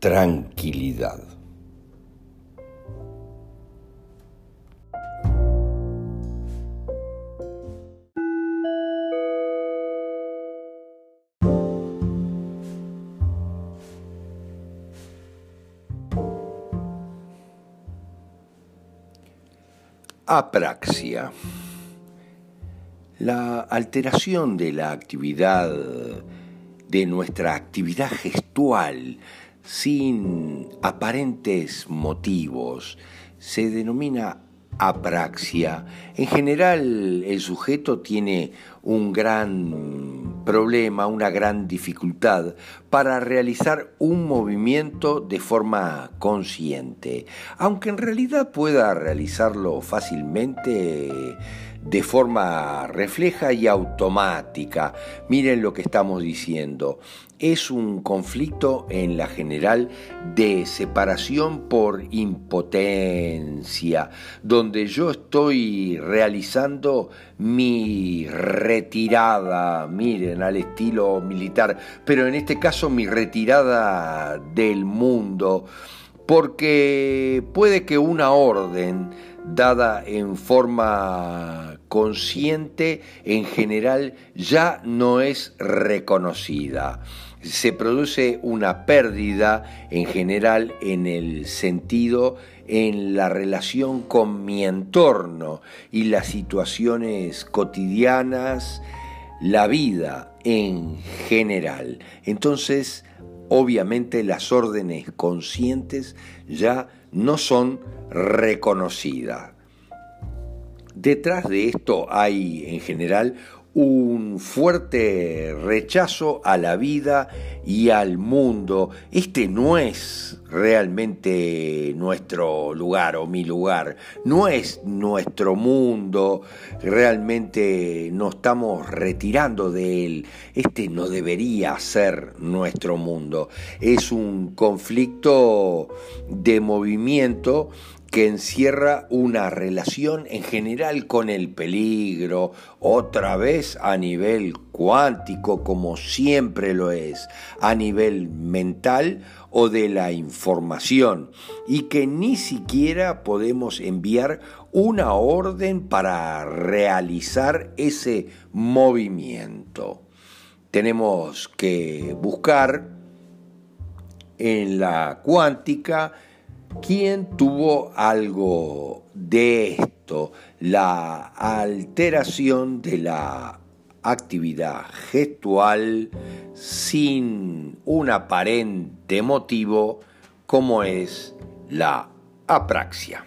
tranquilidad. Apraxia. La alteración de la actividad, de nuestra actividad gestual, sin aparentes motivos, se denomina apraxia. En general, el sujeto tiene un gran problema, una gran dificultad para realizar un movimiento de forma consciente, aunque en realidad pueda realizarlo fácilmente de forma refleja y automática. Miren lo que estamos diciendo. Es un conflicto en la general de separación por impotencia, donde yo estoy realizando mi retirada, miren, al estilo militar, pero en este caso mi retirada del mundo, porque puede que una orden dada en forma consciente en general ya no es reconocida. Se produce una pérdida en general en el sentido en la relación con mi entorno y las situaciones cotidianas, la vida en general. Entonces, obviamente las órdenes conscientes ya no son reconocidas. Detrás de esto hay en general un fuerte rechazo a la vida y al mundo. Este no es realmente nuestro lugar o mi lugar, no es nuestro mundo, realmente nos estamos retirando de él. Este no debería ser nuestro mundo. Es un conflicto de movimiento que encierra una relación en general con el peligro, otra vez a nivel cuántico, como siempre lo es, a nivel mental o de la información, y que ni siquiera podemos enviar una orden para realizar ese movimiento. Tenemos que buscar en la cuántica, ¿Quién tuvo algo de esto? La alteración de la actividad gestual sin un aparente motivo como es la apraxia.